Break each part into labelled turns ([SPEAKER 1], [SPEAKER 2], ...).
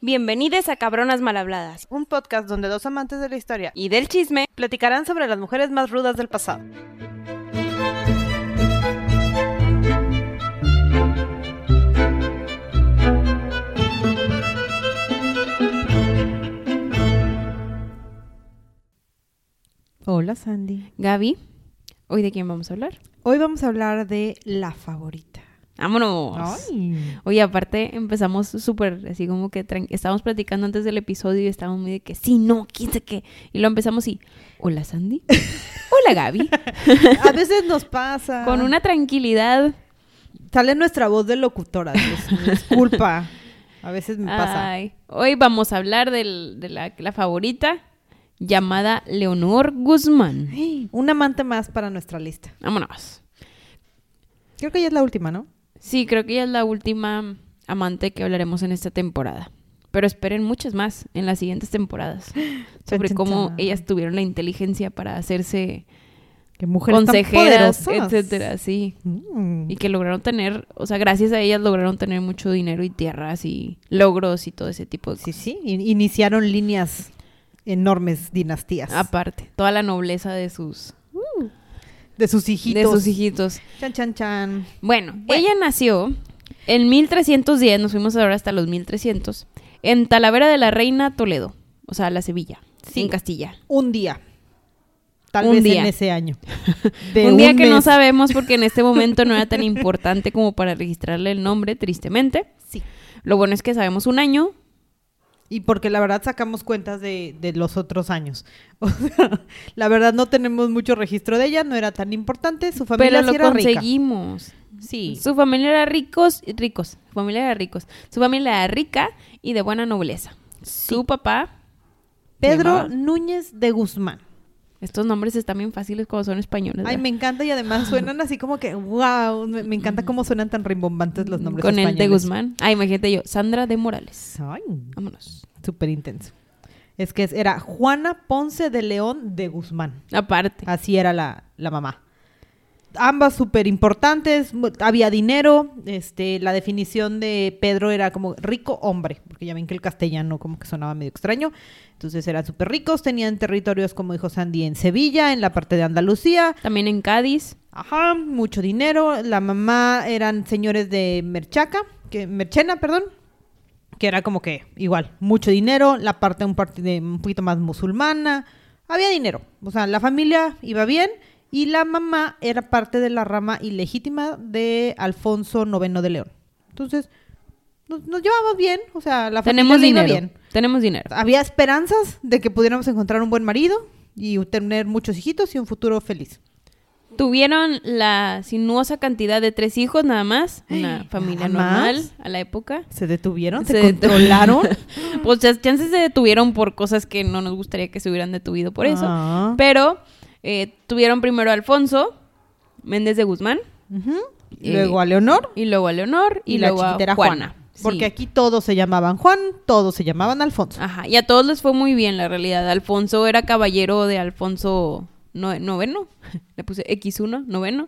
[SPEAKER 1] Bienvenidos a Cabronas Malhabladas
[SPEAKER 2] un podcast donde dos amantes de la historia
[SPEAKER 1] y del chisme.
[SPEAKER 2] platicarán sobre las mujeres más rudas del pasado. Hola Sandy.
[SPEAKER 1] Gaby, ¿hoy de quién vamos a hablar?
[SPEAKER 2] Hoy vamos a hablar de la favorita.
[SPEAKER 1] ¡Vámonos!
[SPEAKER 2] Ay.
[SPEAKER 1] Oye, aparte empezamos súper así como que estábamos platicando antes del episodio y estábamos muy de que sí, no, quién sé qué. Y lo empezamos y, hola Sandy, hola Gaby,
[SPEAKER 2] A veces nos pasa.
[SPEAKER 1] con una tranquilidad.
[SPEAKER 2] Sale nuestra voz de locutora. disculpa. A veces me pasa.
[SPEAKER 1] Ay, hoy vamos a hablar del- de la, la favorita llamada Leonor Guzmán.
[SPEAKER 2] Un amante más para nuestra lista.
[SPEAKER 1] Vámonos.
[SPEAKER 2] Creo que ya es la última, ¿no?
[SPEAKER 1] Sí, creo que ella es la última amante que hablaremos en esta temporada. Pero esperen muchas más en las siguientes temporadas sobre cómo ellas tuvieron la inteligencia para hacerse
[SPEAKER 2] Que mujeres tan
[SPEAKER 1] consejeras,
[SPEAKER 2] poderosas.
[SPEAKER 1] etcétera, sí.
[SPEAKER 2] Mm.
[SPEAKER 1] Y que lograron tener, o sea, gracias a ellas lograron tener mucho dinero y tierras y logros y todo ese tipo de
[SPEAKER 2] Sí,
[SPEAKER 1] cosas.
[SPEAKER 2] sí. in- Iniciaron líneas enormes dinastías.
[SPEAKER 1] Aparte, toda la nobleza de sus,
[SPEAKER 2] de sus hijitos.
[SPEAKER 1] de sus hijitos.
[SPEAKER 2] Chan, chan, chan.
[SPEAKER 1] Bueno,
[SPEAKER 2] Bueno.
[SPEAKER 1] ella nació en 1310, nos fuimos ahora hasta los 1300, en Talavera de la Reina, Toledo, o sea, la Sevilla,
[SPEAKER 2] Sí.
[SPEAKER 1] en Castilla.
[SPEAKER 2] Un día. Tal
[SPEAKER 1] Un
[SPEAKER 2] vez
[SPEAKER 1] día.
[SPEAKER 2] en ese año. De
[SPEAKER 1] un día que no sabemos porque en este momento no era tan importante como para registrarle el nombre, tristemente.
[SPEAKER 2] Sí.
[SPEAKER 1] Lo bueno es que sabemos un año.
[SPEAKER 2] Y porque la verdad sacamos cuentas de, de los otros años. O sea, la verdad no tenemos mucho registro de ella, no era tan importante. Su familia
[SPEAKER 1] pero lo
[SPEAKER 2] sí era rica.
[SPEAKER 1] conseguimos.
[SPEAKER 2] Sí.
[SPEAKER 1] Su familia era ricos, ricos. Su familia era ricos. Su familia era rica y de buena nobleza. Su papá.
[SPEAKER 2] Pedro Núñez de Guzmán.
[SPEAKER 1] Estos nombres están bien fáciles cuando son españoles.
[SPEAKER 2] Ay, me encanta y además suenan así como que, wow, me, me encanta cómo suenan tan rimbombantes los nombres
[SPEAKER 1] Con el de
[SPEAKER 2] españoles.
[SPEAKER 1] Guzmán. Ah, imagínate yo. Sandra de Morales.
[SPEAKER 2] Ay,
[SPEAKER 1] Vámonos.
[SPEAKER 2] súper intenso. Es que era Juana Ponce de León de Guzmán.
[SPEAKER 1] Aparte.
[SPEAKER 2] Así era la, la mamá. Ambas súper importantes, había dinero, este, la definición de Pedro era como rico hombre, porque ya ven que el castellano como que sonaba medio extraño, entonces eran súper ricos, tenían territorios como dijo Sandy en Sevilla, en la parte de Andalucía,
[SPEAKER 1] También en Cádiz.
[SPEAKER 2] ajá, mucho dinero, la mamá eran señores de Merchaca, que, Merchena, perdón, que era como que igual, mucho dinero, la parte un, de- un poquito más musulmana, había dinero, o sea, la familia iba bien y la mamá era parte de la rama ilegítima de Alfonso IX de León. Entonces, nos, nos llevamos bien, o sea, la familia
[SPEAKER 1] Tenemos dinero.
[SPEAKER 2] bien.
[SPEAKER 1] Tenemos dinero.
[SPEAKER 2] Había esperanzas de que pudiéramos encontrar un buen marido y tener muchos hijitos y un futuro feliz.
[SPEAKER 1] Tuvieron la sinuosa cantidad de tres hijos nada más. Una familia
[SPEAKER 2] ¿Nada
[SPEAKER 1] normal
[SPEAKER 2] más?
[SPEAKER 1] a la época.
[SPEAKER 2] ¿Se detuvieron? ¿Se, controlaron?
[SPEAKER 1] Pues chances se detuvieron por cosas que no nos gustaría que se hubieran detuvido por eso.
[SPEAKER 2] Ah.
[SPEAKER 1] Pero eh, tuvieron primero a Alfonso Méndez de Guzmán. Eh,
[SPEAKER 2] Luego a Leonor
[SPEAKER 1] Y luego a Leonor. Y,
[SPEAKER 2] y, la
[SPEAKER 1] luego a Juana.
[SPEAKER 2] Juana. Porque
[SPEAKER 1] Sí.
[SPEAKER 2] aquí todos se llamaban Juan, todos se llamaban Alfonso.
[SPEAKER 1] Ajá. Y a todos les fue muy bien, la realidad. Alfonso era caballero de Alfonso no- noveno. Le puse X1, noveno.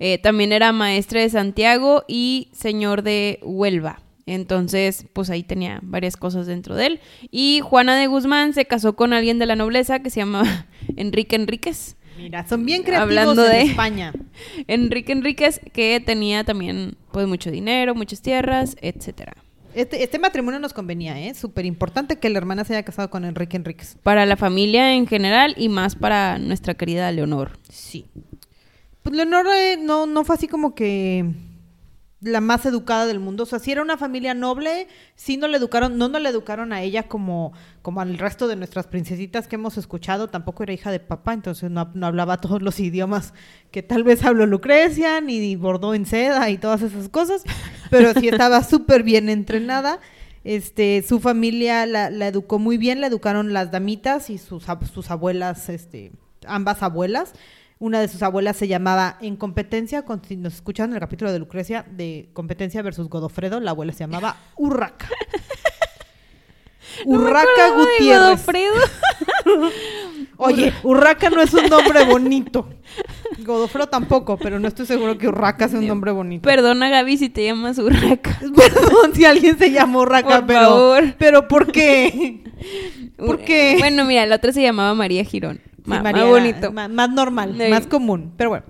[SPEAKER 1] Eh, también era maestre de Santiago y señor de Huelva. Entonces, pues ahí tenía varias cosas dentro de él. Y Juana de Guzmán se casó con alguien de la nobleza que se llamaba Enrique Enríquez.
[SPEAKER 2] Mira, son bien creativos
[SPEAKER 1] Hablando
[SPEAKER 2] en
[SPEAKER 1] de-
[SPEAKER 2] España.
[SPEAKER 1] Enrique Enríquez que tenía también pues mucho dinero, muchas tierras, etcétera.
[SPEAKER 2] Este, este matrimonio nos convenía, ¿eh? Súper importante que la hermana se haya casado con Enrique Enríquez.
[SPEAKER 1] Para la familia en general y más para nuestra querida Leonor.
[SPEAKER 2] Sí. Pues Leonor eh, no, no fue así como que la más educada del mundo. O sea, sí era una familia noble, sí no le educaron, no nos le educaron a ella como, como al resto de nuestras princesitas que hemos escuchado. Tampoco era hija de papá, entonces no, no hablaba todos los idiomas que tal vez habló Lucrecia, ni bordó en seda y todas esas cosas. Pero sí estaba súper bien entrenada. Este, su familia la, la educó muy bien, la educaron las damitas y sus, sus abuelas, este, ambas abuelas. Una de sus abuelas se llamaba En competencia, con, si nos escuchan en el capítulo de Lucrecia, de competencia versus Godofredo, la abuela se llamaba Urraca. Urraca
[SPEAKER 1] de
[SPEAKER 2] Gutiérrez.
[SPEAKER 1] Godofredo.
[SPEAKER 2] Oye, Urraca no es un nombre bonito. Godofredo tampoco, pero no estoy seguro que Urraca sea un nombre bonito.
[SPEAKER 1] Perdona, Gaby, si te llamas Urraca.
[SPEAKER 2] Perdón si alguien se llama Urraca,
[SPEAKER 1] Por
[SPEAKER 2] pero.
[SPEAKER 1] favor.
[SPEAKER 2] Pero ¿por qué? ¿Por qué?
[SPEAKER 1] Bueno, mira, la otra se llamaba María Girón. Ma-
[SPEAKER 2] María
[SPEAKER 1] más bonito.
[SPEAKER 2] Más normal,
[SPEAKER 1] Sí.
[SPEAKER 2] más común. Pero bueno,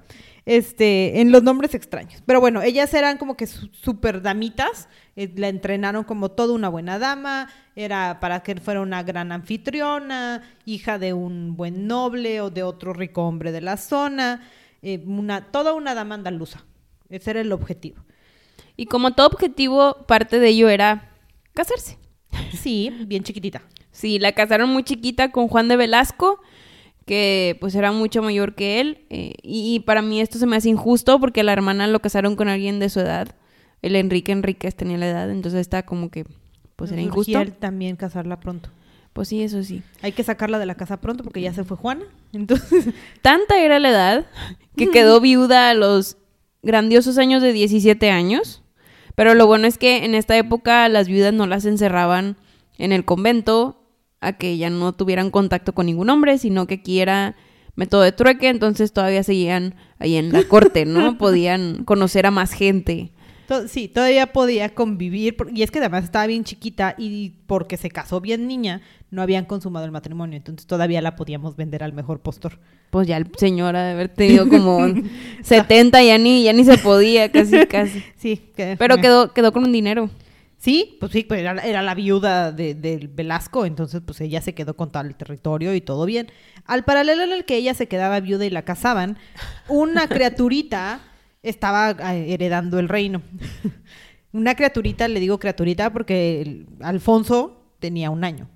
[SPEAKER 2] este, en los nombres extraños. Pero bueno, ellas eran como que su- super damitas. eh, la entrenaron como toda una buena dama. Era para que fuera una gran anfitriona, hija de un buen noble o de otro rico hombre de la zona. eh, una, toda una dama andaluza. Ese era el objetivo.
[SPEAKER 1] Y como todo objetivo, parte de ello era casarse.
[SPEAKER 2] Sí, bien chiquitita.
[SPEAKER 1] Sí, la casaron muy chiquita con Juan de Velasco, que pues era mucho mayor que él. eh, y, y para mí esto se me hace injusto porque la hermana lo casaron con alguien de su edad. El Enrique Enríquez tenía la edad, entonces está como que pues era injusto.
[SPEAKER 2] También casarla pronto.
[SPEAKER 1] Pues sí, eso sí.
[SPEAKER 2] Hay que sacarla de la casa pronto porque ya se fue Juana. Entonces,
[SPEAKER 1] Tanta era la edad que quedó viuda a los grandiosos años de 17 años. Pero lo bueno es que en esta época las viudas no las encerraban en el convento a que ya no tuvieran contacto con ningún hombre, sino que aquí era método de trueque, entonces todavía seguían ahí en la corte, ¿no? Podían conocer a más gente.
[SPEAKER 2] Sí, todavía podía convivir, y es que además estaba bien chiquita y porque se casó bien niña, no habían consumado el matrimonio, entonces todavía la podíamos vender al mejor postor.
[SPEAKER 1] Pues ya el señor ha de haber tenido como 70, ya ni, ya ni se podía, casi, casi.
[SPEAKER 2] Sí, que-
[SPEAKER 1] Pero quedó, quedó con un dinero.
[SPEAKER 2] Sí, pues sí, pues era, era la viuda de, del Velasco, entonces pues ella se quedó con todo el territorio y todo bien. Al paralelo en el que ella se quedaba viuda y la casaban, una criaturita estaba eh, heredando el reino. una criaturita, le digo criaturita porque Alfonso tenía un año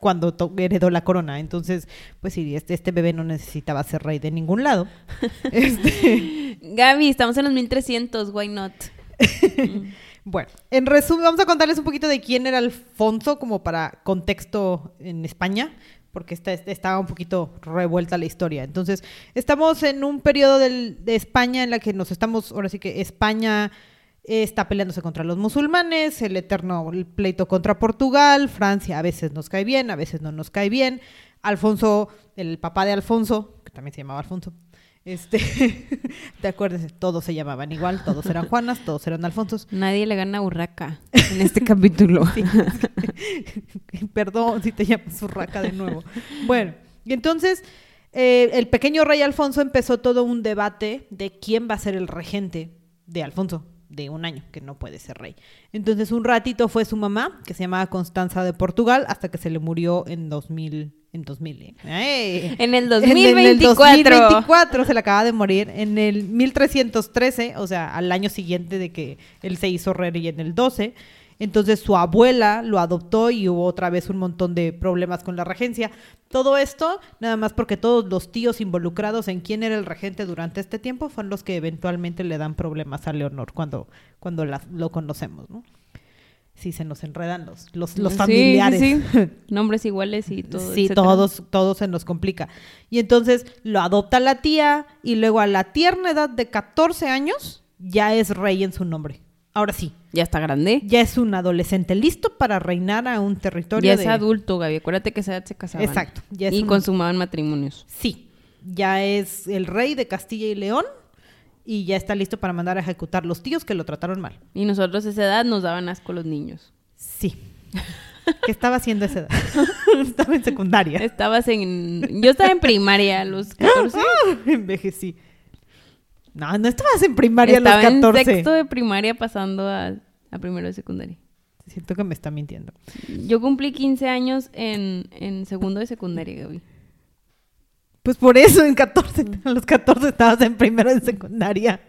[SPEAKER 2] cuando heredó la corona. Entonces, pues sí, este, este bebé no necesitaba ser rey de ningún lado. Este,
[SPEAKER 1] Gaby, estamos en los 1300, why not?
[SPEAKER 2] Bueno, en resumen, vamos a contarles un poquito de quién era Alfonso, como para contexto en España, porque está, estaba un poquito revuelta la historia. Entonces, estamos en un periodo de España en la que nos estamos, ahora sí que España está peleándose contra los musulmanes, el eterno pleito contra Portugal, Francia a veces nos cae bien, a veces no nos cae bien. Alfonso, el papá de Alfonso, que también se llamaba Alfonso, este, te acuerdas, todos se llamaban igual, todos eran Juanas, todos eran Alfonsos.
[SPEAKER 1] Nadie le gana a Urraca en este capítulo.
[SPEAKER 2] Perdón si te llamas Urraca de nuevo. Bueno, y entonces eh, el pequeño rey Alfonso empezó todo un debate de quién va a ser el regente de Alfonso de un año, que no puede ser rey. Entonces un ratito fue su mamá, que se llamaba Constanza de Portugal, hasta que se le murió en 2000. En 2000. ¿eh?
[SPEAKER 1] En el
[SPEAKER 2] En
[SPEAKER 1] 2024.
[SPEAKER 2] el 2024 se le acaba de morir. En el 1313, o sea, al año siguiente de que él se hizo rey en el 12. Entonces su abuela lo adoptó y hubo otra vez un montón de problemas con la regencia. Todo esto, nada más porque todos los tíos involucrados en quién era el regente durante este tiempo fueron los que eventualmente le dan problemas a Leonor cuando, cuando la- lo conocemos, ¿no? Sí, se nos enredan los, los, los familiares.
[SPEAKER 1] sí, sí. Nombres iguales y todo.
[SPEAKER 2] Sí,
[SPEAKER 1] etcétera.
[SPEAKER 2] todos, todo se nos complica. Y entonces lo adopta la tía y luego a la tierna edad de 14 años ya es rey en su nombre. Ahora sí,
[SPEAKER 1] Ya está grande.
[SPEAKER 2] ya es un adolescente listo para reinar a un territorio
[SPEAKER 1] Ya
[SPEAKER 2] de...
[SPEAKER 1] es adulto, Gaby. Acuérdate que esa edad se casaban.
[SPEAKER 2] Exacto, ya es
[SPEAKER 1] y
[SPEAKER 2] un-
[SPEAKER 1] consumaban matrimonios.
[SPEAKER 2] Sí, ya es el rey de Castilla y León y ya está listo para mandar a ejecutar los tíos que lo trataron mal.
[SPEAKER 1] Y nosotros a esa edad nos daban asco los niños.
[SPEAKER 2] Sí. ¿Qué estaba haciendo a esa edad? estaba en secundaria.
[SPEAKER 1] Estabas en... Yo estaba en primaria a los 14.
[SPEAKER 2] Envejecí. No, no estabas en primaria
[SPEAKER 1] Estaba
[SPEAKER 2] a los 14.
[SPEAKER 1] en sexto de primaria pasando a, a primero de secundaria.
[SPEAKER 2] Siento que me está mintiendo.
[SPEAKER 1] Yo cumplí 15 años en, en segundo de secundaria, Gaby.
[SPEAKER 2] Pues por eso en 14, a los 14 estabas en primero de secundaria.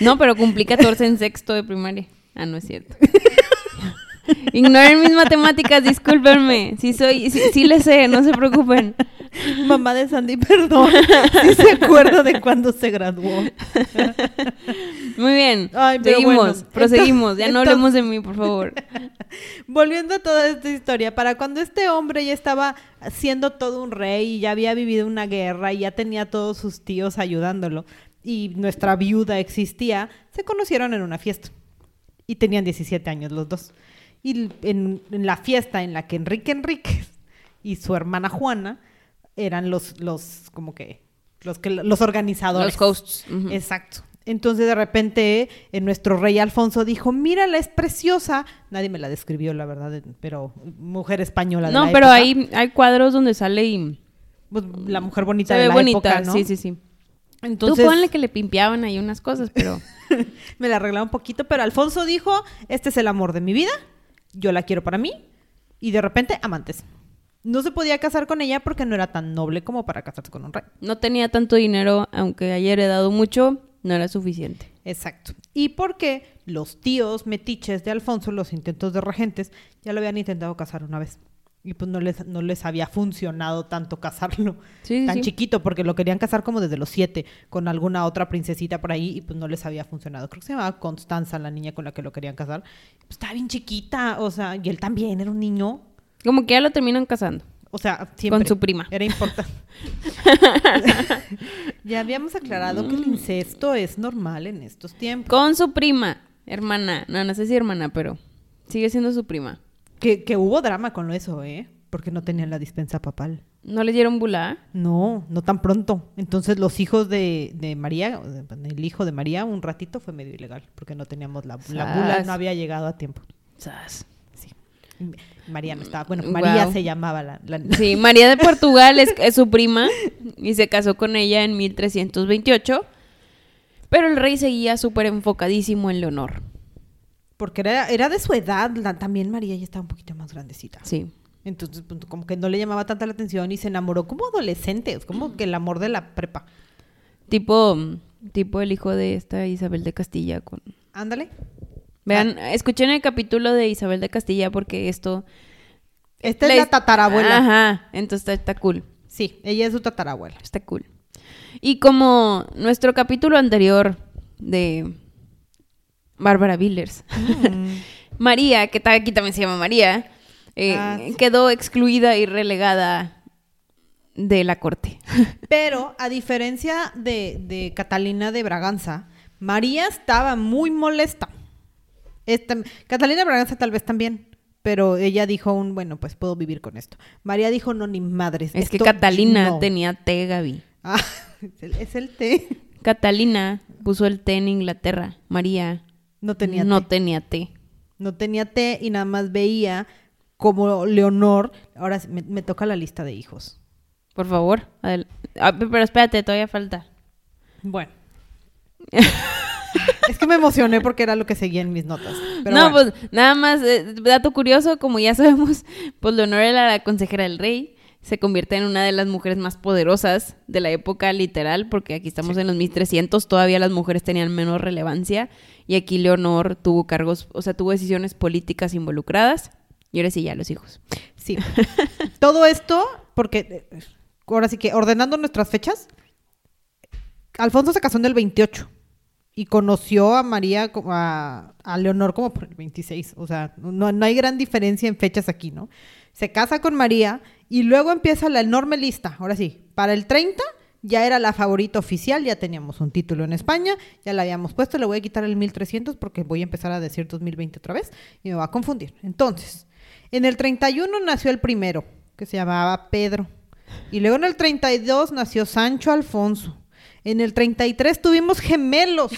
[SPEAKER 1] No, pero cumplí 14 en sexto de primaria. Ah, no es cierto. Ignoren mis matemáticas, discúlpenme. Sí soy, sí, sí le sé, no se preocupen.
[SPEAKER 2] Mamá de Sandy, perdón. Sí se acuerda de cuando se graduó.
[SPEAKER 1] Muy bien.
[SPEAKER 2] Ay,
[SPEAKER 1] Seguimos,
[SPEAKER 2] bueno.
[SPEAKER 1] proseguimos. Ya no
[SPEAKER 2] Entonces-
[SPEAKER 1] hablemos de mí, por favor.
[SPEAKER 2] Volviendo a toda esta historia, para cuando este hombre ya estaba siendo todo un rey y ya había vivido una guerra y ya tenía a todos sus tíos ayudándolo y nuestra viuda existía, se conocieron en una fiesta. Y tenían 17 años los dos. Y en, en la fiesta en la que Enrique Enríquez y su hermana Juana eran los, los como que los, que, los organizadores.
[SPEAKER 1] Los hosts.
[SPEAKER 2] Exacto. Entonces de repente eh, nuestro rey Alfonso dijo, mírala, es preciosa. Nadie me la describió, la verdad, pero mujer española. de
[SPEAKER 1] No,
[SPEAKER 2] la
[SPEAKER 1] pero
[SPEAKER 2] época.
[SPEAKER 1] hay, hay cuadros donde sale y
[SPEAKER 2] Pues, la mujer bonita
[SPEAKER 1] se
[SPEAKER 2] de
[SPEAKER 1] ve
[SPEAKER 2] la
[SPEAKER 1] bonita.
[SPEAKER 2] época, ¿no?
[SPEAKER 1] Sí, sí, sí.
[SPEAKER 2] Entonces
[SPEAKER 1] Tú ponle que le pimpeaban ahí unas cosas, pero...
[SPEAKER 2] me la arreglaba un poquito, pero Alfonso dijo, este es el amor de mi vida, yo la quiero para mí, y de repente amantes. No se podía casar con ella porque no era tan noble como para casarse con un rey.
[SPEAKER 1] No tenía tanto dinero, aunque haya heredado mucho, no era suficiente.
[SPEAKER 2] Exacto. Y porque los tíos metiches de Alfonso, los intentos de regentes, ya lo habían intentado casar una vez. Y pues no les, no les había funcionado tanto casarlo
[SPEAKER 1] Sí,
[SPEAKER 2] tan
[SPEAKER 1] sí.
[SPEAKER 2] chiquito, porque lo querían casar como desde los siete, con alguna otra princesita por ahí, y pues no les había funcionado. Creo que se llamaba Constanza, la niña con la que lo querían casar. Pues estaba bien chiquita, o sea, y él también era un niño.
[SPEAKER 1] Como que ya lo terminan casando.
[SPEAKER 2] O sea, siempre.
[SPEAKER 1] Con su prima.
[SPEAKER 2] Era importante. ya habíamos aclarado que el incesto es normal en estos tiempos.
[SPEAKER 1] Con su prima, hermana. No, no sé si hermana, pero sigue siendo su prima.
[SPEAKER 2] Que, que hubo drama con eso, ¿eh? Porque no tenían la dispensa papal.
[SPEAKER 1] ¿No le dieron bula?
[SPEAKER 2] No, no tan pronto. Entonces los hijos de, de María, el hijo de María, un ratito fue medio ilegal, porque no teníamos la, bula, no había llegado a tiempo.
[SPEAKER 1] Sas.
[SPEAKER 2] María no estaba. Bueno, María se llamaba la, la-
[SPEAKER 1] Sí, María de Portugal es, es su prima y se casó con ella en 1328. Pero el rey seguía súper enfocadísimo en Leonor.
[SPEAKER 2] Porque era, era de su edad, la- también María ya estaba un poquito más grandecita.
[SPEAKER 1] Sí.
[SPEAKER 2] Entonces, pues, como que no le llamaba tanta la atención y se enamoró como adolescente, es como que el amor de la prepa.
[SPEAKER 1] Tipo, tipo el hijo de esta Isabel de Castilla con...
[SPEAKER 2] Ándale.
[SPEAKER 1] Vean, escuchen el capítulo de Isabel de Castilla porque esto...
[SPEAKER 2] Esta es la tatarabuela.
[SPEAKER 1] Ajá, entonces está, está cool.
[SPEAKER 2] Sí, ella es su tatarabuela.
[SPEAKER 1] Está cool. Y como nuestro capítulo anterior de Bárbara Villers, María, que ta- aquí también se llama María, eh,
[SPEAKER 2] Ah, sí.
[SPEAKER 1] quedó excluida y relegada de la corte.
[SPEAKER 2] Pero a diferencia de, de Catalina de Braganza, María estaba muy molesta. Esta- Catalina Braganza tal vez también, pero ella dijo un, bueno, pues puedo vivir con esto. María dijo, no, ni madres.
[SPEAKER 1] es que Catalina
[SPEAKER 2] no".
[SPEAKER 1] tenía té, Gaby.
[SPEAKER 2] Ah, es el, es el té.
[SPEAKER 1] Catalina puso el té en Inglaterra. María
[SPEAKER 2] No tenía
[SPEAKER 1] no
[SPEAKER 2] té.
[SPEAKER 1] tenía té.
[SPEAKER 2] No tenía té y nada más veía como Leonor. Ahora me, me toca la lista de hijos.
[SPEAKER 1] Por favor. Ah, pe- pero espérate, todavía falta.
[SPEAKER 2] Bueno. es que me emocioné porque era lo que seguía en mis notas. Pero
[SPEAKER 1] no,
[SPEAKER 2] bueno.
[SPEAKER 1] pues nada más, eh, dato curioso, como ya sabemos, pues Leonor era la consejera del rey, se convierte en una de las mujeres más poderosas de la época literal, porque aquí estamos en los 1300, todavía las mujeres tenían menos relevancia, y aquí Leonor tuvo cargos, o sea, tuvo decisiones políticas involucradas, y ahora sí ya los hijos.
[SPEAKER 2] Sí. Todo esto, porque eh, ahora sí que ordenando nuestras fechas, Alfonso se casó en el 28 y conoció a María, a, a Leonor como por el 26. O sea, no, no hay gran diferencia en fechas aquí, ¿no? Se casa con María y luego empieza la enorme lista. Ahora sí, para el 30 ya era la favorita oficial, ya teníamos un título en España, ya la habíamos puesto, le voy a quitar el 1300 porque voy a empezar a decir 2020 otra vez y me va a confundir. Entonces, en el 31 nació el primero, que se llamaba Pedro. Y luego en el 32 nació Sancho Alfonso. En el 33 tuvimos gemelos.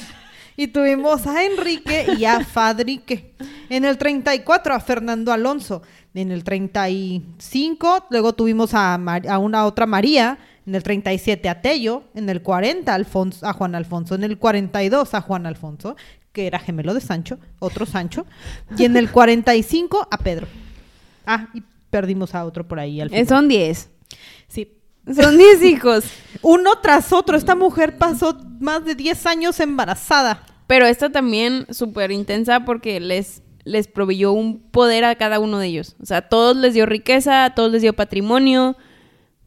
[SPEAKER 2] Y tuvimos a Enrique y a Fadrique. En el 34 a Fernando Alonso. En el 35 luego tuvimos a, Mar- a una otra María. En el 37 a Tello. En el 40 a, Alfonso, a Juan Alfonso. En el 42 a Juan Alfonso, que era gemelo de Sancho, otro Sancho. Y en el 45 a Pedro. Ah, y perdimos a otro por ahí al
[SPEAKER 1] Eh,
[SPEAKER 2] final.
[SPEAKER 1] son 10.
[SPEAKER 2] Sí.
[SPEAKER 1] Son 10 hijos.
[SPEAKER 2] Uno tras otro. Esta mujer pasó más de 10 años embarazada.
[SPEAKER 1] Pero esta también súper intensa porque les, les proveyó un poder a cada uno de ellos. O sea, a todos les dio riqueza, a todos les dio patrimonio,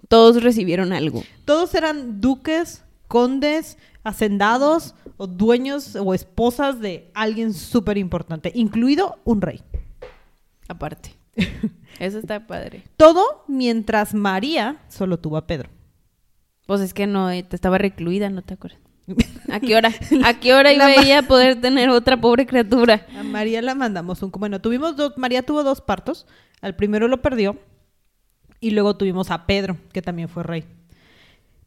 [SPEAKER 1] todos recibieron algo.
[SPEAKER 2] Todos eran duques, condes, hacendados o dueños o esposas de alguien súper importante, incluido un rey.
[SPEAKER 1] Aparte. Eso está padre.
[SPEAKER 2] Todo mientras María solo tuvo a Pedro.
[SPEAKER 1] Pues es que no, eh, te estaba recluida, ¿no te acuerdas? ¿A qué hora? ¿A qué hora iba ella a poder tener otra pobre criatura?
[SPEAKER 2] A María la mandamos un... Bueno, tuvimos dos... María tuvo dos partos. Al primero lo perdió. Y luego tuvimos a Pedro, que también fue rey.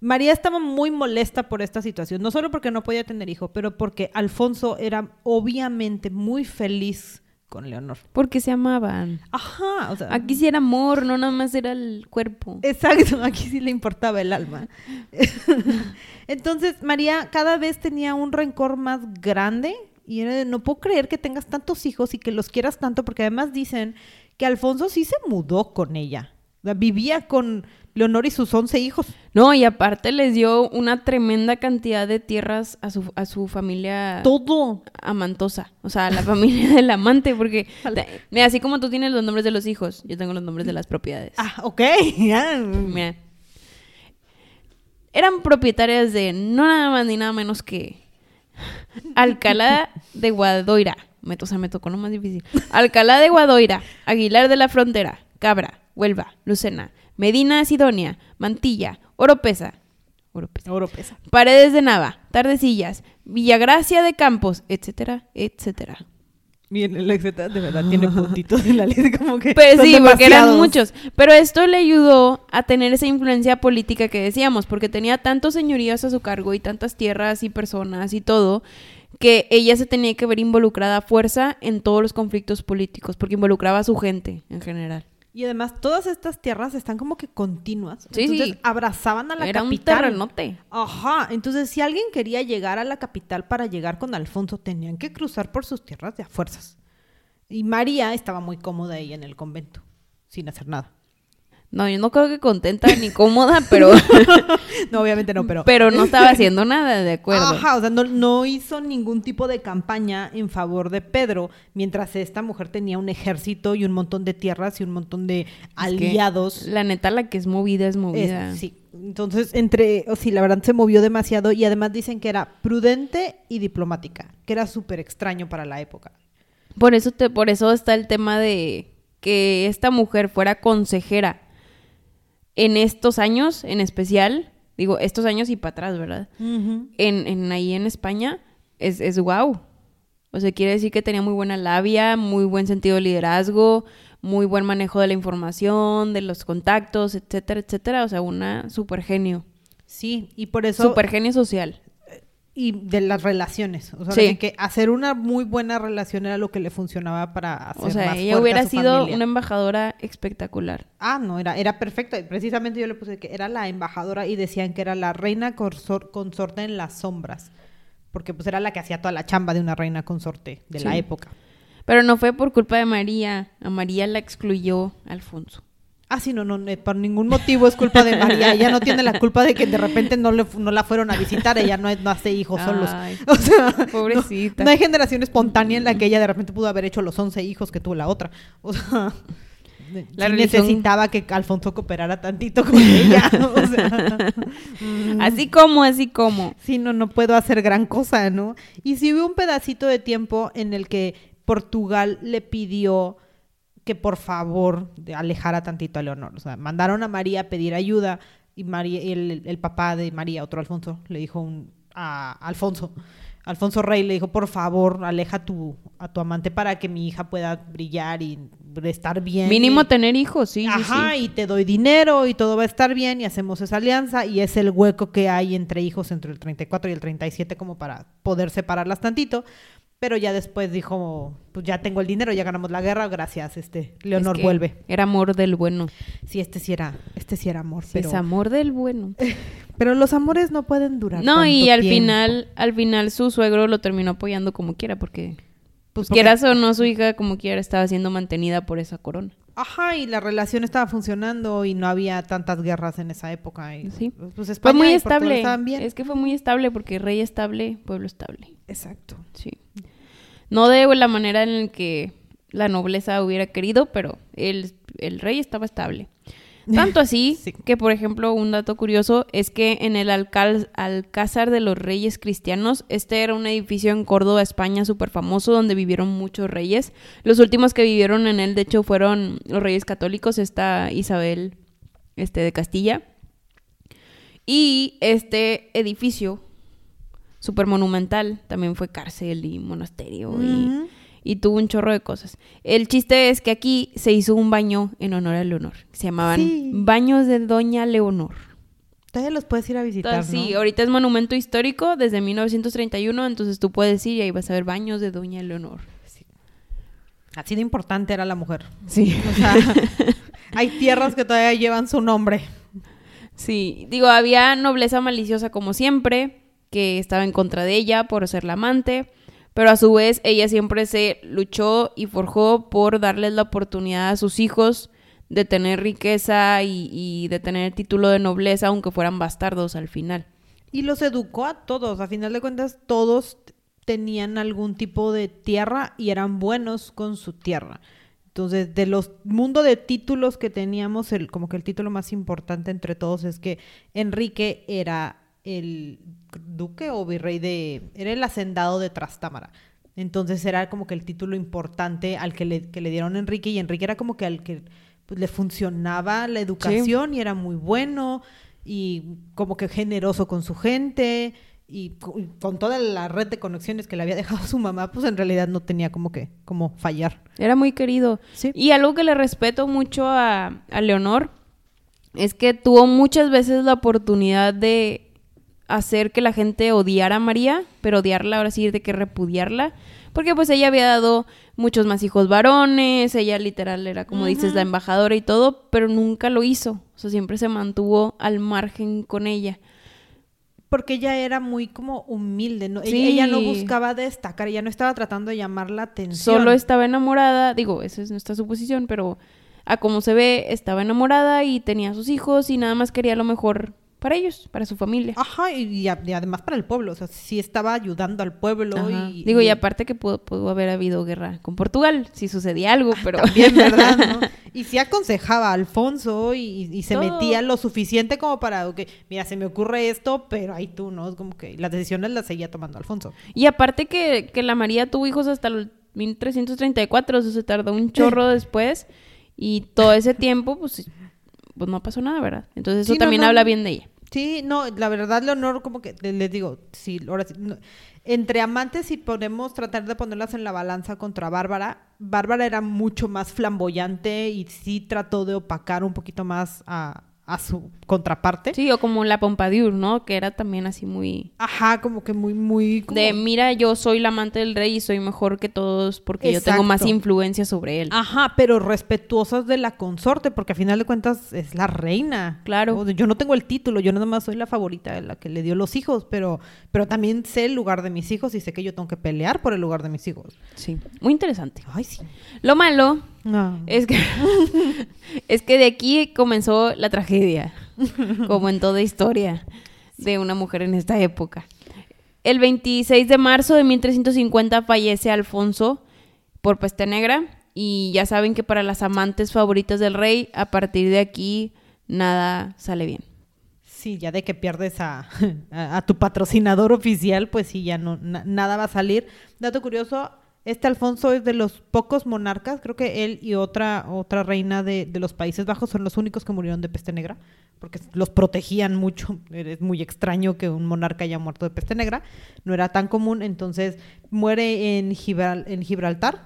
[SPEAKER 2] María estaba muy molesta por esta situación, no solo porque no podía tener hijo, pero porque Alfonso era obviamente muy feliz con Leonor.
[SPEAKER 1] Porque se amaban.
[SPEAKER 2] Ajá, o sea,
[SPEAKER 1] Aquí sí era amor, no nada más era el cuerpo.
[SPEAKER 2] Exacto, aquí sí le importaba el alma. Entonces, María cada vez tenía un rencor más grande y era de, no puedo creer que tengas tantos hijos y que los quieras tanto, porque además dicen que Alfonso sí se mudó con ella. O sea, vivía con Leonor y sus 11 hijos.
[SPEAKER 1] No, y aparte les dio una tremenda cantidad de tierras a su, a su familia
[SPEAKER 2] Todo.
[SPEAKER 1] amantosa. O sea, a la familia del amante, porque mira, así como tú tienes los nombres de los hijos, yo tengo los nombres de las propiedades.
[SPEAKER 2] Ah, ok.
[SPEAKER 1] Mira. Eran propietarias de no nada más ni nada menos que Alcalá de Guadoira. Me, o sea, me tocó lo más difícil. Alcalá de Guadoira, Aguilar de la Frontera, Cabra, Huelva, Lucena, Medina Sidonia, Mantilla, Oropesa, Oropesa,
[SPEAKER 2] Oro pesa.
[SPEAKER 1] Paredes de Nava, Tardecillas, Villagracia de Campos, etcétera, etcétera.
[SPEAKER 2] Bien, el etcétera de verdad tiene puntitos en la lista como que
[SPEAKER 1] Pues sí, porque eran muchos. Pero esto le ayudó a tener esa influencia política que decíamos, porque tenía tantos señorías a su cargo y tantas tierras y personas y todo, que ella se tenía que ver involucrada a fuerza en todos los conflictos políticos, porque involucraba a su gente en general.
[SPEAKER 2] Y además todas estas tierras están como que continuas.
[SPEAKER 1] Sí,
[SPEAKER 2] entonces
[SPEAKER 1] sí.
[SPEAKER 2] abrazaban a la
[SPEAKER 1] Era un
[SPEAKER 2] capital.
[SPEAKER 1] terrenote.
[SPEAKER 2] Ajá, entonces si alguien quería llegar a la capital para llegar con Alfonso, tenían que cruzar por sus tierras de a fuerzas. Y María estaba muy cómoda ahí en el convento, sin hacer nada.
[SPEAKER 1] No, yo no creo que contenta ni cómoda, pero,
[SPEAKER 2] No, obviamente no, pero...
[SPEAKER 1] pero no estaba haciendo nada, de acuerdo.
[SPEAKER 2] Ajá, o sea, no, no hizo ningún tipo de campaña en favor de Pedro, mientras esta mujer tenía un ejército y un montón de tierras y un montón de
[SPEAKER 1] Es que
[SPEAKER 2] aliados.
[SPEAKER 1] La neta, la que es movida es
[SPEAKER 2] Es-
[SPEAKER 1] movida.
[SPEAKER 2] sí. Entonces, entre, o sí, la verdad se movió demasiado y además dicen que era prudente y diplomática, que era súper extraño para la época.
[SPEAKER 1] Por eso, te, por eso está el tema de que esta mujer fuera consejera en estos años, en especial, digo, estos años y para atrás, ¿verdad? En, en ahí en España, es, es wow. O sea, quiere decir que tenía muy buena labia, muy buen sentido de liderazgo, muy buen manejo de la información, de los contactos, etcétera, etcétera. O sea, una super genio.
[SPEAKER 2] Sí, y por eso...
[SPEAKER 1] Super genio social.
[SPEAKER 2] Y de las relaciones. O sea,
[SPEAKER 1] Sí.
[SPEAKER 2] de que hacer una muy buena relación era lo que le funcionaba para hacer
[SPEAKER 1] O sea,
[SPEAKER 2] más
[SPEAKER 1] ella hubiera sido
[SPEAKER 2] familia.
[SPEAKER 1] una embajadora espectacular.
[SPEAKER 2] Ah, no, era, era perfecta. Precisamente yo le puse que era la embajadora y decían que era la reina consor- consorte en las sombras. Porque pues era la que hacía toda la chamba de una reina consorte de la época.
[SPEAKER 1] Pero no fue por culpa de María. A María la excluyó Alfonso.
[SPEAKER 2] Ah, sí, no, no, por ningún motivo es culpa de María. Ella no tiene la culpa de que de repente no, le, no la fueron a visitar. Ella no, hace hijos solos.
[SPEAKER 1] Ay,
[SPEAKER 2] O sea,
[SPEAKER 1] pobrecita.
[SPEAKER 2] No, no hay generación espontánea en la que ella de repente pudo haber hecho los 11 hijos que tuvo la otra. O sea,
[SPEAKER 1] La
[SPEAKER 2] sí
[SPEAKER 1] religión-
[SPEAKER 2] necesitaba que Alfonso cooperara tantito con ella. O sea,
[SPEAKER 1] Así como, así como.
[SPEAKER 2] sí, no, no puedo hacer gran cosa, ¿no? Y sí hubo un pedacito de tiempo en el que Portugal le pidió que por favor alejara tantito a Leonor. O sea, mandaron a María a pedir ayuda y María, el, el papá de María, otro Alfonso, le dijo un- a Alfonso, Alfonso Rey le dijo, por favor, aleja a tu, a tu amante para que mi hija pueda brillar y estar bien.
[SPEAKER 1] Mínimo
[SPEAKER 2] y-
[SPEAKER 1] tener hijos, sí, sí,
[SPEAKER 2] Ajá,
[SPEAKER 1] sí.
[SPEAKER 2] y te doy dinero y todo va a estar bien y hacemos esa alianza y es el hueco que hay entre hijos entre el 34 y el 37 como para poder separarlas tantito. Pero ya después dijo, pues ya tengo el dinero, ya ganamos la guerra, gracias, este, Leonor
[SPEAKER 1] Es que
[SPEAKER 2] vuelve.
[SPEAKER 1] Era amor del bueno.
[SPEAKER 2] Sí, este sí era, este sí era amor,
[SPEAKER 1] Sí,
[SPEAKER 2] pero,
[SPEAKER 1] Es amor del bueno.
[SPEAKER 2] pero los amores no pueden durar
[SPEAKER 1] No, y al
[SPEAKER 2] tiempo.
[SPEAKER 1] final, al final su suegro lo terminó apoyando como quiera, porque
[SPEAKER 2] Pues porque-
[SPEAKER 1] quieras o no, su hija como quiera estaba siendo mantenida por esa corona.
[SPEAKER 2] Ajá, y la relación estaba funcionando y no había tantas guerras en esa época. Y,
[SPEAKER 1] Sí.
[SPEAKER 2] Pues
[SPEAKER 1] Fue
[SPEAKER 2] España
[SPEAKER 1] muy
[SPEAKER 2] y Portugal
[SPEAKER 1] estable.
[SPEAKER 2] bien.
[SPEAKER 1] Es que fue muy estable porque rey estable, pueblo estable.
[SPEAKER 2] Exacto.
[SPEAKER 1] Sí. No de la manera en la que la nobleza hubiera querido, pero el, el rey estaba estable. Tanto así
[SPEAKER 2] Sí.
[SPEAKER 1] que, por ejemplo, un dato curioso es que en el Alcázar de los Reyes Cristianos, este era un edificio en Córdoba, España, súper famoso, donde vivieron muchos reyes. Los últimos que vivieron en él, de hecho, fueron los reyes católicos, esta Isabel este, de Castilla. Y este edificio, súper monumental, también fue cárcel y monasterio y tuvo un chorro de cosas. El chiste es que aquí se hizo un baño en honor a Leonor. Se llamaban
[SPEAKER 2] Sí.
[SPEAKER 1] Baños de Doña Leonor.
[SPEAKER 2] Todavía los puedes ir a visitar,
[SPEAKER 1] Entonces, sí, ahorita es monumento histórico desde 1931, entonces tú puedes ir y ahí vas a ver baños de Doña Leonor.
[SPEAKER 2] Así de importante era la mujer.
[SPEAKER 1] Sí.
[SPEAKER 2] O sea, hay tierras que todavía llevan su nombre.
[SPEAKER 1] Sí, digo, había nobleza maliciosa como siempre, que estaba en contra de ella por ser la amante, pero a su vez ella siempre se luchó y forjó por darles la oportunidad a sus hijos de tener riqueza y, de tener título de nobleza, aunque fueran bastardos al final.
[SPEAKER 2] Y los educó a todos. A final de cuentas, todos tenían algún tipo de tierra y eran buenos con su tierra. Entonces, de los mundo de títulos que teníamos, como que el título más importante entre todos es que Enrique era el duque o virrey de... Era el hacendado de Trastámara. Entonces era como que el título importante al que le, que le dieron a Enrique y Enrique era como que al que pues, le funcionaba la educación y era muy bueno y como que generoso con su gente y con toda la red de conexiones que le había dejado su mamá, pues en realidad no tenía como que como fallar.
[SPEAKER 1] Era muy querido.
[SPEAKER 2] Sí.
[SPEAKER 1] Y algo que le respeto mucho a, a Leonor es que tuvo muchas veces la oportunidad de hacer que la gente odiara a María, pero odiarla, ahora sí, de que repudiarla, porque pues ella había dado muchos más hijos varones, ella literal era, como dices, la embajadora y todo, pero nunca lo hizo, o sea, siempre se mantuvo al margen con ella.
[SPEAKER 2] Porque ella era muy como humilde, ¿no? Ella-
[SPEAKER 1] Sí.
[SPEAKER 2] Ella, no buscaba destacar, ella no estaba tratando de llamar la atención.
[SPEAKER 1] Solo estaba enamorada, digo, esa es nuestra suposición, pero a como se ve, estaba enamorada y tenía sus hijos y nada más quería lo mejor para ellos, para su familia.
[SPEAKER 2] Ajá, y, además para el pueblo, o sea, sí estaba ayudando al pueblo
[SPEAKER 1] Ajá.
[SPEAKER 2] y...
[SPEAKER 1] Digo, y aparte que pudo, pudo haber habido guerra con Portugal, si sucedía algo, pero...
[SPEAKER 2] También, ¿verdad? ¿no? Y sí aconsejaba a Alfonso y, y se
[SPEAKER 1] Todo.
[SPEAKER 2] metía lo suficiente como para, ok, mira, se me ocurre esto, pero ahí tú, ¿no? Es como que las decisiones las seguía tomando Alfonso.
[SPEAKER 1] Y aparte que, que la María tuvo hijos hasta el 1334, eso se tardó un chorro después, y todo ese tiempo, pues, pues no pasó nada, ¿verdad? Entonces eso
[SPEAKER 2] Sí,
[SPEAKER 1] también
[SPEAKER 2] no.
[SPEAKER 1] habla bien de ella.
[SPEAKER 2] Sí, no, la verdad, Leonor, como que le- les digo, sí, ahora sí, no, entre amantes, si podemos tratar de ponerlas en la balanza contra Bárbara, Bárbara era mucho más flamboyante y sí trató de opacar un poquito más a, a su contraparte.
[SPEAKER 1] Sí, o como la Pompadour, ¿no? Que era también así muy...
[SPEAKER 2] Ajá, como que muy, muy... como-
[SPEAKER 1] De, mira, yo soy la amante del rey y soy mejor que todos porque yo tengo más influencia sobre él.
[SPEAKER 2] Ajá, pero respetuosas de la consorte, porque a final de cuentas es la reina.
[SPEAKER 1] Claro.
[SPEAKER 2] Yo no tengo el título, yo nada más soy la favorita de la que le dio los hijos, pero, pero también sé el lugar de mis hijos y sé que yo tengo que pelear por el lugar de mis hijos.
[SPEAKER 1] Sí, muy interesante.
[SPEAKER 2] Ay, sí.
[SPEAKER 1] Lo malo
[SPEAKER 2] No.
[SPEAKER 1] es que, es que de aquí comenzó la tragedia, como en toda historia de una mujer en esta época. El 26 de marzo de 1350 fallece Alfonso por peste negra y ya saben que para las amantes favoritas del rey, a partir de aquí nada sale bien.
[SPEAKER 2] Sí, ya de que pierdes a, a- a tu patrocinador oficial, pues sí, ya no, na- nada va a salir. Dato curioso, este Alfonso es de los pocos monarcas, creo que él y otra, otra reina de, de los Países Bajos son los únicos que murieron de peste negra, porque los protegían mucho. Es muy extraño que un monarca haya muerto de peste negra, no era tan común, entonces muere en, Gibral- en Gibraltar.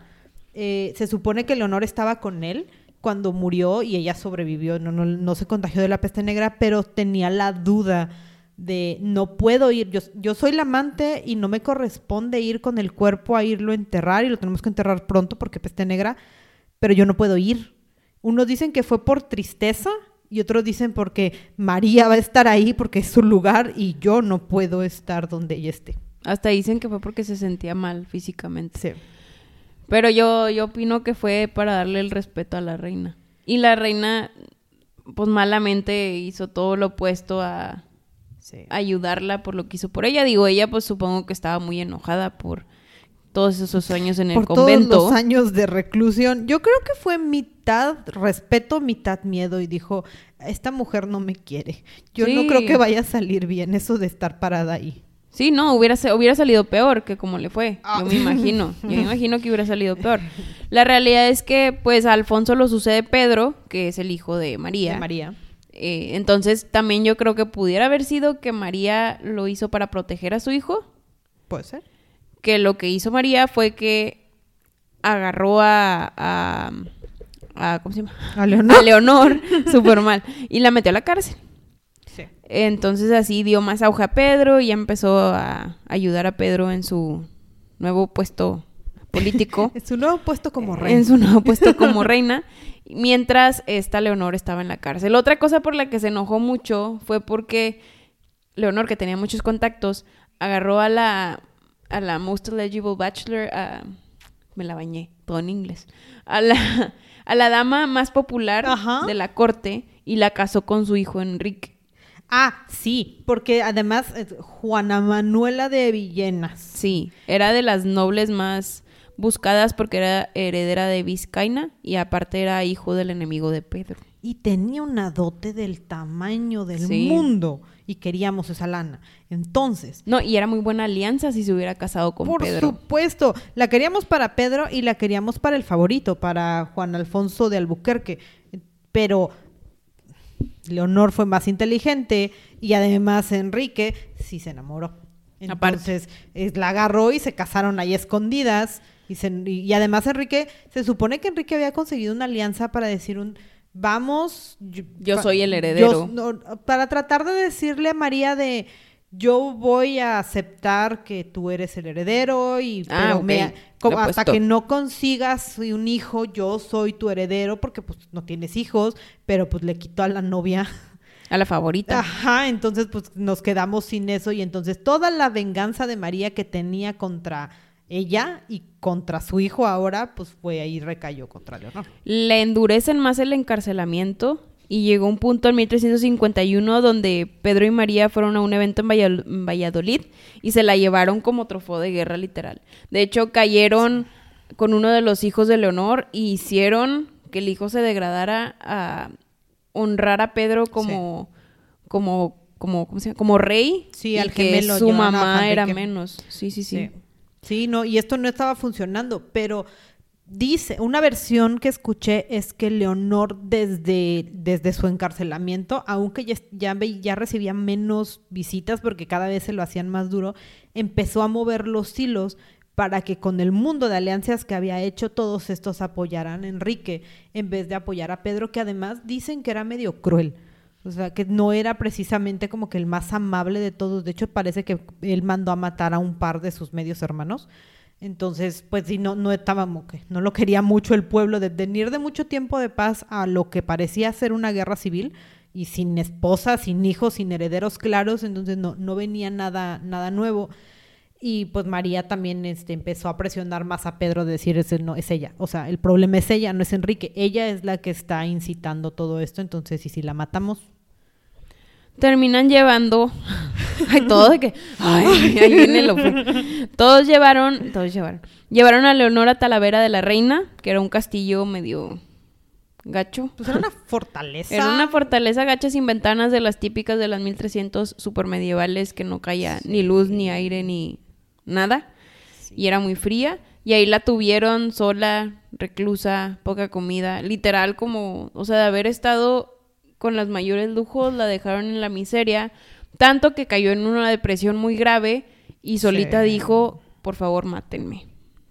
[SPEAKER 2] Eh, se supone que Leonor estaba con él cuando murió y ella sobrevivió, no, no, no se contagió de la peste negra, pero tenía la duda de no puedo ir, yo, yo soy la amante y no me corresponde ir con el cuerpo a irlo a enterrar y lo tenemos que enterrar pronto porque peste negra, pero yo no puedo ir. Unos dicen que fue por tristeza y otros dicen porque María va a estar ahí porque es su lugar y yo no puedo estar donde ella esté.
[SPEAKER 1] Hasta dicen que fue porque se sentía mal físicamente.
[SPEAKER 2] Sí.
[SPEAKER 1] Pero yo, yo opino que fue para darle el respeto a la reina. Y la reina, pues malamente hizo todo lo opuesto a
[SPEAKER 2] Sí.
[SPEAKER 1] ayudarla por lo que hizo por ella. Digo, ella pues supongo que estaba muy enojada por todos esos sueños en el
[SPEAKER 2] por
[SPEAKER 1] convento.
[SPEAKER 2] todos los años de reclusión. Yo creo que fue mitad respeto, mitad miedo y dijo, esta mujer no me quiere. Yo no creo que vaya a salir bien eso de estar parada ahí.
[SPEAKER 1] Sí, no, hubiera, hubiera salido peor que como le fue.
[SPEAKER 2] Ah.
[SPEAKER 1] Yo me imagino. Yo me imagino que hubiera salido peor. La realidad es que, pues, a Alfonso lo sucede Pedro, que es el hijo de María.
[SPEAKER 2] De María.
[SPEAKER 1] Eh, entonces, también yo creo que pudiera haber sido que María lo hizo para proteger a su hijo.
[SPEAKER 2] Puede ser.
[SPEAKER 1] Que lo que hizo María fue que agarró a. a, a- ¿Cómo se llama?
[SPEAKER 2] A Leonor.
[SPEAKER 1] A Leonor, súper mal. Y la metió a la cárcel.
[SPEAKER 2] Sí.
[SPEAKER 1] Entonces así dio más auge a Pedro y empezó a ayudar a Pedro en su nuevo puesto político.
[SPEAKER 2] en su nuevo puesto como reina.
[SPEAKER 1] En su nuevo puesto como reina. Mientras esta Leonor estaba en la cárcel. Otra cosa por la que se enojó mucho fue porque Leonor, que tenía muchos contactos, agarró a la, a la Most Eligible Bachelor, me la bañé, todo en inglés, a la, a la dama más popular de la corte y la casó con su hijo Enrique.
[SPEAKER 2] Ah, sí, porque además eh, Juana Manuela de Villenas.
[SPEAKER 1] Sí, era de las nobles más buscadas porque era heredera de Vizcaina y aparte era hijo del enemigo de Pedro.
[SPEAKER 2] Y tenía una dote del tamaño del mundo y queríamos esa lana. Entonces.
[SPEAKER 1] No, y era muy buena alianza si se hubiera casado con Pedro.
[SPEAKER 2] Por supuesto. La queríamos para Pedro y la queríamos para el favorito, para Juan Alfonso de Albuquerque. Pero Leonor fue más inteligente y además Enrique sí se enamoró. Entonces la agarró y se casaron ahí escondidas. Y, y además Enrique, se supone que Enrique había conseguido una alianza para decir un vamos.
[SPEAKER 1] Yo, soy el heredero.
[SPEAKER 2] para tratar de decirle a María de yo voy a aceptar que tú eres el heredero y ah, hasta que no consigas un hijo, yo soy tu heredero porque pues no tienes hijos, pero pues le quitó a la novia
[SPEAKER 1] a la favorita.
[SPEAKER 2] Ajá, entonces pues nos quedamos sin eso y entonces toda la venganza de María que tenía contra ella y contra su hijo ahora, pues fue ahí recayó contra Leonor.
[SPEAKER 1] Le endurecen más el encarcelamiento y llegó un punto en 1351 donde Pedro y María fueron a un evento en Valladolid y se la llevaron como trofeo de guerra literal. De hecho, cayeron con uno de los hijos de Leonor y hicieron que el hijo se degradara a honrar a Pedro como, como, como, como rey.
[SPEAKER 2] Sí, al
[SPEAKER 1] que su mamá era menos. sí, sí. sí.
[SPEAKER 2] Sí, no, y esto no estaba funcionando, pero dice, una versión que escuché es que Leonor desde, desde su encarcelamiento, aunque ya, ya, ya, recibía menos visitas porque cada vez se lo hacían más duro, empezó a mover los hilos para que con el mundo de alianzas que había hecho todos estos apoyaran a Enrique en vez de apoyar a Pedro, que además dicen que era medio cruel. O sea, que no era precisamente como que el más amable de todos. De hecho, parece que él mandó a matar a un par de sus medios hermanos. Entonces, pues sí, no, no estaba que no lo quería mucho el pueblo de venir de mucho tiempo de paz a lo que parecía ser una guerra civil y sin esposa, sin hijos, sin herederos claros, entonces no, no venía nada, nada nuevo. Y pues María también este, empezó a presionar más a Pedro de decir, ese no, es ella. O sea, el problema es ella, no es Enrique. Ella es la que está incitando todo esto, entonces, ¿y si la matamos?
[SPEAKER 1] Terminan llevando ay todo de que ay ahí viene lo todos llevaron todos llevaron. Llevaron a Leonora Talavera de la Reina que era un castillo medio gacho.
[SPEAKER 2] Pues era una fortaleza.
[SPEAKER 1] Era una fortaleza gacha sin ventanas de las típicas de las 1300 medievales que no caía ni luz ni aire ni nada. Y era muy fría. Y ahí la tuvieron sola reclusa poca comida. Literal como o sea de haber estado con las mayores lujos, la dejaron en la miseria, tanto que cayó en una depresión muy grave y solita dijo, por favor, mátenme.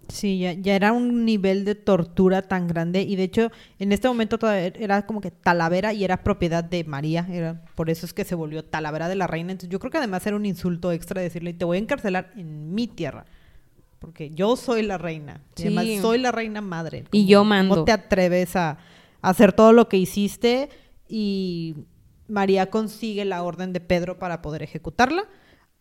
[SPEAKER 2] Sí, ya, ya, era un nivel de tortura tan grande y de hecho en este momento todavía era como que Talavera y era propiedad de María, era, por eso es que se volvió Talavera de la Reina. Entonces yo creo que además era un insulto extra decirle, te voy a encarcelar en mi tierra, porque yo soy la reina, y además soy la reina madre.
[SPEAKER 1] y yo mando.
[SPEAKER 2] ¿Cómo te atreves a hacer todo lo que hiciste? Y María consigue la orden de Pedro para poder ejecutarla.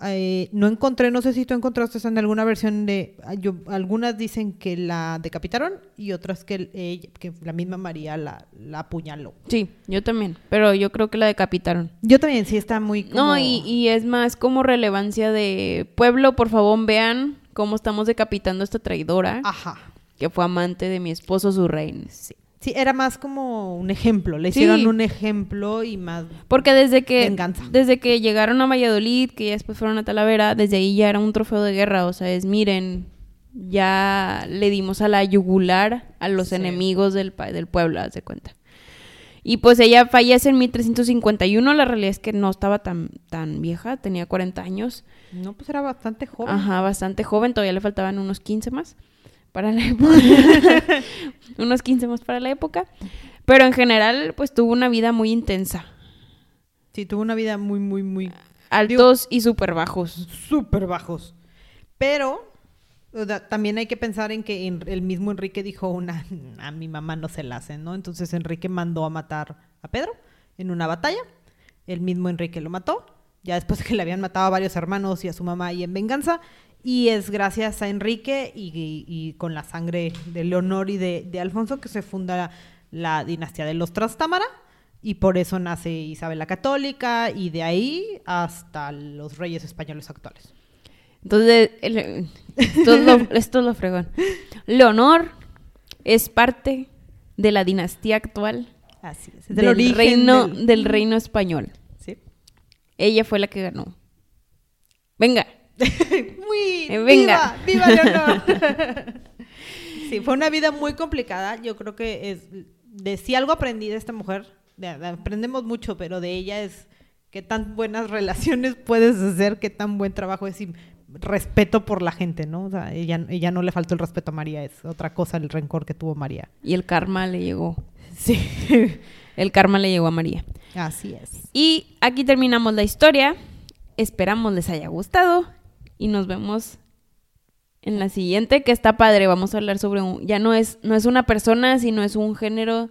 [SPEAKER 2] Eh, no encontré, no sé si tú encontraste en alguna versión de, ah, yo, algunas dicen que la decapitaron y otras que, que la misma María la, la, apuñaló.
[SPEAKER 1] Sí, yo también, pero yo creo que la decapitaron.
[SPEAKER 2] Yo también, sí está muy...
[SPEAKER 1] No, y, y, es más como relevancia de pueblo, por favor vean cómo estamos decapitando a esta traidora.
[SPEAKER 2] Ajá.
[SPEAKER 1] Que fue amante de mi esposo, su reina.
[SPEAKER 2] Sí. Sí, era más como un ejemplo. Le hicieron un ejemplo y más.
[SPEAKER 1] Porque desde que. Desde que llegaron a Valladolid, que ya después fueron a Talavera, desde ahí ya era un trofeo de guerra. O sea, es miren, ya le dimos a la yugular a los enemigos del, del pueblo, haz de cuenta. Y pues ella fallece en 1351. La realidad es que no estaba tan, tan vieja, tenía 40 años.
[SPEAKER 2] No, pues era bastante joven.
[SPEAKER 1] Ajá, bastante joven. Todavía le faltaban unos 15 más para la época. unos 15 más para la época. Pero en general, pues tuvo una vida muy intensa.
[SPEAKER 2] Sí, tuvo una vida muy, muy, muy
[SPEAKER 1] Altos y súper bajos.
[SPEAKER 2] súper bajos. Pero o sea, también hay que pensar en que en- el mismo Enrique dijo una, a mi mamá no se la hace, ¿no? Entonces Enrique mandó a matar a Pedro en una batalla. El mismo Enrique lo mató, ya después de que le habían matado a varios hermanos y a su mamá y en venganza. Y es gracias a Enrique y, y- y con la sangre de Leonor y de, de Alfonso que se funda la dinastía de los Trastámara. Y por eso nace Isabel la Católica y de ahí hasta los reyes españoles actuales.
[SPEAKER 1] Entonces, el- esto, es lo, esto es lo fregón. Leonor es parte de la dinastía actual
[SPEAKER 2] Así es.
[SPEAKER 1] del, reino,
[SPEAKER 2] del-
[SPEAKER 1] del reino español.
[SPEAKER 2] Sí.
[SPEAKER 1] Ella fue la que ganó. Venga.
[SPEAKER 2] Muy
[SPEAKER 1] Eh, venga.
[SPEAKER 2] viva, viva Leonor. sí, fue una vida muy complicada. Yo creo que es de si algo aprendí de esta mujer, de- de- aprendemos mucho, pero de ella es qué tan buenas relaciones puedes hacer, qué tan buen trabajo es y respeto por la gente, ¿no? O sea, ella, ella no le faltó el respeto a María, es otra cosa el rencor que tuvo María.
[SPEAKER 1] Y el karma le llegó.
[SPEAKER 2] Sí.
[SPEAKER 1] El karma le llegó a María.
[SPEAKER 2] Así es.
[SPEAKER 1] Y aquí terminamos la historia. Esperamos les haya gustado. Y nos vemos en la siguiente, que está padre. Vamos a hablar sobre un. Ya no es, no es una persona, sino es un género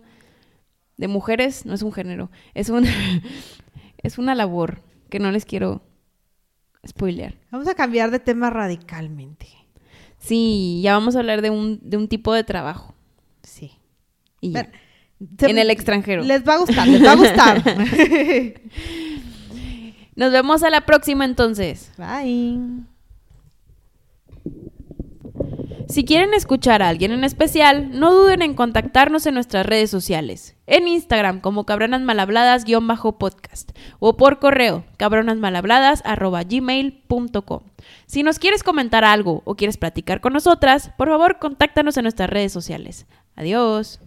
[SPEAKER 1] de mujeres. No es un género. Es un. es una labor que no les quiero spoilear.
[SPEAKER 2] Vamos a cambiar de tema radicalmente.
[SPEAKER 1] Sí, ya vamos a hablar de un, de un tipo de trabajo.
[SPEAKER 2] Sí.
[SPEAKER 1] Y.
[SPEAKER 2] Pero- se-
[SPEAKER 1] En el extranjero.
[SPEAKER 2] Les va a gustar, les va a gustar.
[SPEAKER 1] Nos vemos a la próxima entonces.
[SPEAKER 2] Bye.
[SPEAKER 1] Si quieren escuchar a alguien en especial, no duden en contactarnos en nuestras redes sociales. En Instagram como cabronasmalhabladas-podcast o por correo cabronasmalhabladas@gmail.com. Si nos quieres comentar algo o quieres platicar con nosotras, por favor contáctanos en nuestras redes sociales. Adiós.